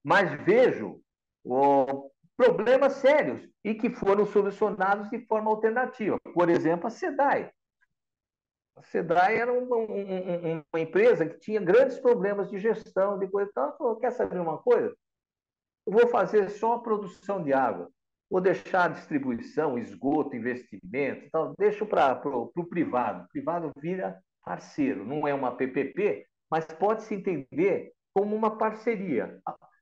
B: mas vejo oh, problemas sérios e que foram solucionados de forma alternativa. Por exemplo, a SEDAI. A SEDAI era uma, um, uma empresa que tinha grandes problemas de gestão, de coisa. Então, ela falou, quer saber uma coisa? Eu vou fazer só a produção de água Vou deixar a distribuição, esgoto, investimento, então deixo para o privado. O privado vira parceiro, não é uma PPP, mas pode se entender como uma parceria.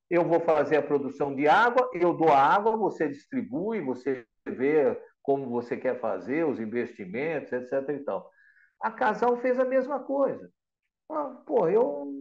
B: Eu vou fazer a produção de água, eu dou a água, você distribui, você vê como você quer fazer, os investimentos, etc. Então, a Casal fez a mesma coisa. Ah, pô, eu,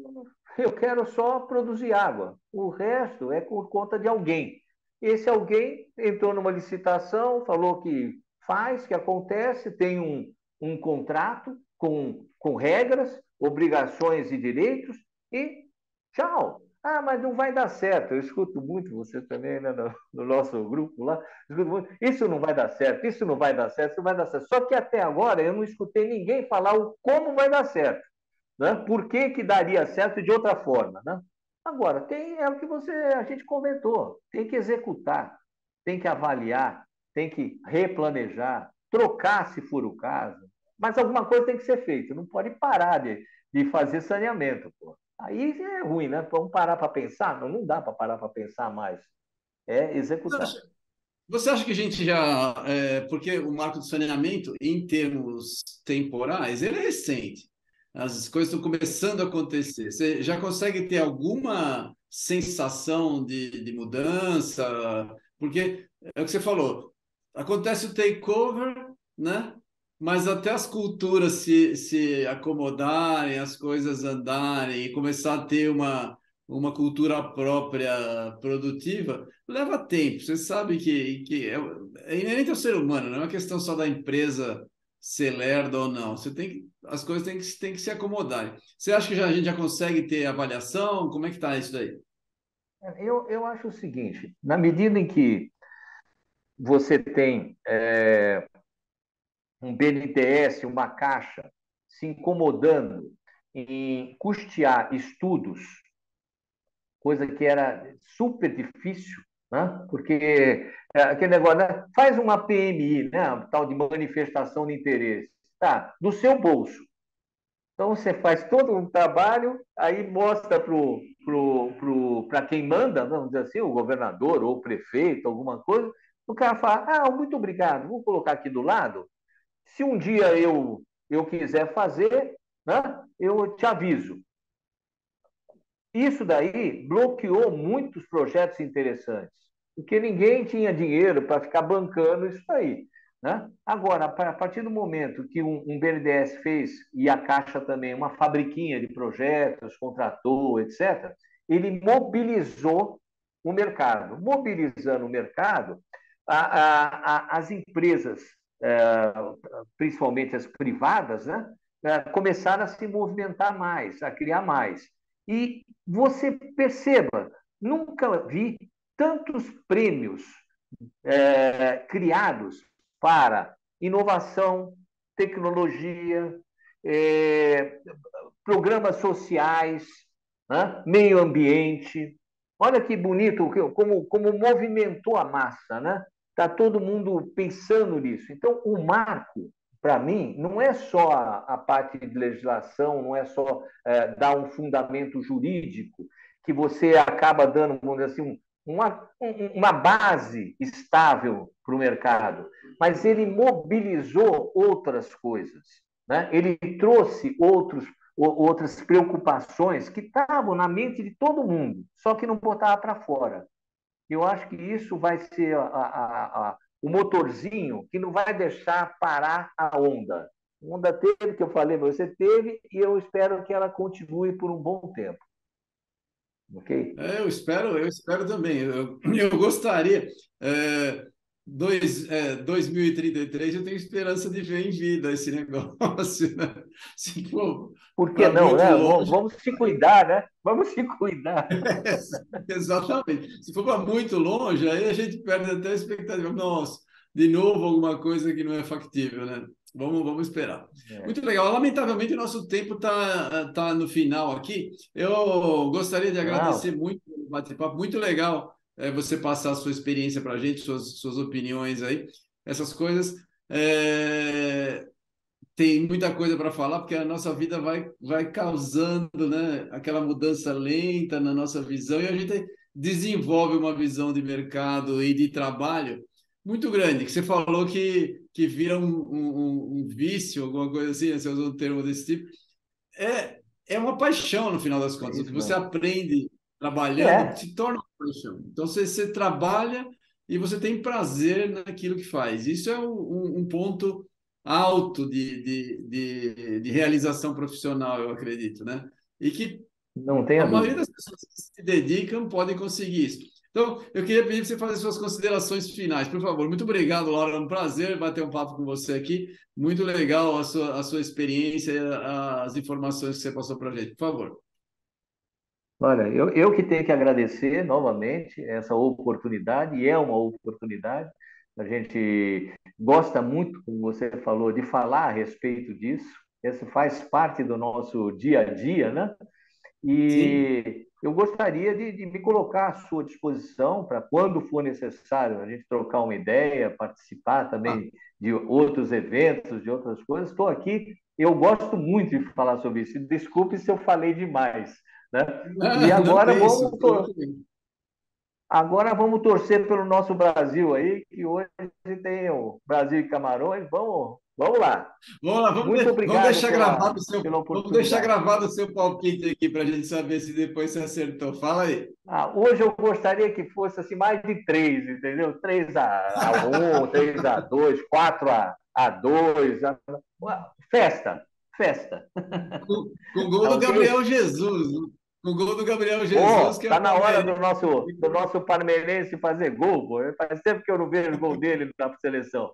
B: eu quero só produzir água, o resto é por conta de alguém. Esse alguém entrou numa licitação, falou que faz, que acontece, tem um, um contrato com, com regras, obrigações e direitos e tchau. Ah, mas não vai dar certo. Eu escuto muito você também né, no, no, nosso grupo lá. Muito, isso não vai dar certo, isso não vai dar certo, isso não vai dar certo. Só que até agora eu não escutei ninguém falar o como vai dar certo. Né? Por que, que daria certo de outra forma? Né? Agora, tem, é o que você, a gente comentou, tem que executar, tem que avaliar, tem que replanejar, trocar se for o caso, mas alguma coisa tem que ser feita, não pode parar de, de fazer saneamento. Pô. Aí é ruim, né? Vamos parar para pensar? Não, não dá para parar para pensar mais. É executar.
A: Você acha que a gente já. É, porque o marco de saneamento, em termos temporais, ele é recente as coisas estão começando a acontecer. Você já consegue ter alguma sensação de, de mudança? Porque é o que você falou, acontece o takeover, né? Mas até as culturas se, se acomodarem, as coisas andarem e começar a ter uma, uma cultura própria produtiva, leva tempo. Você sabe que, que é, é inerente ao ser humano, não é uma questão só da empresa ser lerda ou não. Você tem que, as coisas têm que, têm que se acomodar. Você acha que já, a gente já consegue ter avaliação? Como é que está isso daí?
B: Eu, eu acho o seguinte, na medida em que você tem é, um BNDES, uma caixa, se incomodando em custear estudos, coisa que era super difícil, né? porque é, aquele negócio, né? faz uma PMI, né? tal de manifestação de interesse, tá? do seu bolso. Então você faz todo um trabalho, aí mostra para pro, pro, pro, quem manda, vamos dizer assim, o governador ou o prefeito, alguma coisa, o cara fala, ah, muito obrigado, vou colocar aqui do lado. Se um dia eu, eu quiser fazer, né, eu te aviso. Isso daí bloqueou muitos projetos interessantes porque ninguém tinha dinheiro para ficar bancando isso aí. Né? Agora, a partir do momento que um, um BNDES fez, e a Caixa também, uma fabriquinha de projetos, contratou, etc., ele mobilizou o mercado. Mobilizando o mercado, a, a, a, as empresas, principalmente as privadas, né, é, começaram a se movimentar mais, a criar mais. E você perceba, nunca vi tantos prêmios é, criados para inovação, tecnologia, é, programas sociais, né? meio ambiente. Olha que bonito, como, como movimentou a massa, né? Está todo mundo pensando nisso. Então, o marco, para mim, não é só a, parte de legislação, não é só é, dar um fundamento jurídico, que você acaba dando, vamos dizer assim, uma, uma base estável para o mercado, mas ele mobilizou outras coisas. Né? Ele trouxe outros, outras preocupações que estavam na mente de todo mundo, só que não botava para fora. Eu acho que isso vai ser a, a, a, o motorzinho que não vai deixar parar a onda. A onda teve, que eu falei, você teve, e eu espero que ela continue por um bom tempo.
A: Ok? É, eu espero, eu espero também. Eu, eu gostaria. É, dois, é, 2033 eu tenho esperança de ver em vida esse negócio. Né?
B: Se for Por que não, né? Longe... Vamos se cuidar, né? Vamos se cuidar.
A: É, exatamente. Se for para muito longe, aí a gente perde até a expectativa. Nossa, de novo alguma coisa que não é factível, né? Vamos, vamos esperar. É. Muito legal. Lamentavelmente, o nosso tempo está tá no final aqui. Eu gostaria de agradecer muito pelo bate-papo. Muito legal é, você passar a sua experiência para a gente, suas, suas opiniões aí, essas coisas. É... Tem muita coisa para falar, porque a nossa vida vai, vai causando né, aquela mudança lenta na nossa visão e a gente desenvolve uma visão de mercado e de trabalho muito grande, que você falou que, que vira um, um, um vício, alguma coisa assim, você usou um termo desse tipo. É, é uma paixão, no final das contas. É o que você aprende trabalhando é. se torna uma paixão. Então, você, você trabalha e você tem prazer naquilo que faz. Isso é um, um ponto alto de, de, de, de, realização profissional, eu acredito, né? E que
B: Não tem a,
A: a maioria das pessoas que se dedicam podem conseguir isso. Então, eu queria pedir para você fazer suas considerações finais, por favor. Muito obrigado, Laura. É um prazer bater um papo com você aqui. Muito legal a sua, a sua experiência, as informações que você passou para a gente. Por favor.
B: Olha, eu, eu que tenho que agradecer novamente essa oportunidade, e é uma oportunidade. A gente gosta muito, como você falou, de falar a respeito disso. Isso faz parte do nosso dia a dia, né? E Sim. eu gostaria de, de, me colocar à sua disposição para, quando for necessário, a gente trocar uma ideia, participar também ah. de outros eventos, de outras coisas. Estou aqui, eu gosto muito de falar sobre isso. Desculpe se eu falei demais. Né? E agora vamos, agora vamos torcer pelo nosso Brasil aí, que hoje tem o Brasil e Camarões. Vamos Vamos lá.
A: Vamos lá, vamos, Muito de, obrigado vamos deixar pela, gravado o seu, vamos deixar gravado o seu palpite aqui para a gente saber se depois você acertou. Fala aí.
B: Ah, hoje eu gostaria que fosse assim, mais de três, entendeu? 3 a 1, 3 a 2, 4 a, a 2. A... Festa, festa.
A: Com, com gol do Gabriel Jesus. Com o gol do Gabriel Jesus.
B: Que é tá na hora do nosso, do nosso palmeirense fazer gol. Pô. Faz tempo que eu não vejo o gol dele na seleção.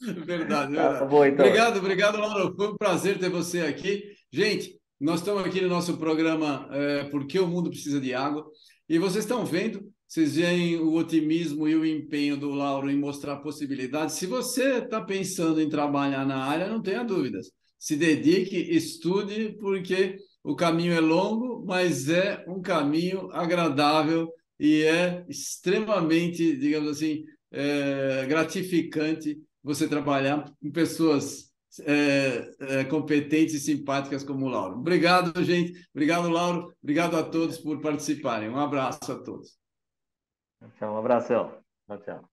A: Verdade, verdade. Tá bom, então. Obrigado, obrigado, Laura. Foi um prazer ter você aqui. Gente, nós estamos aqui no nosso programa é, Porque o Mundo Precisa de Água. E vocês estão vendo, vocês veem o otimismo e o empenho do Lauro em mostrar possibilidades. Se você está pensando em trabalhar na área, não tenha dúvidas. Se dedique, estude, porque o caminho é longo, mas é um caminho agradável e é extremamente, digamos assim, é, gratificante você trabalhar com pessoas é, é, competentes e simpáticas como o Lauro. Obrigado, gente. Obrigado, Lauro. Obrigado a todos por participarem. Um abraço a todos.
B: Tchau, um abração. Tchau, tchau.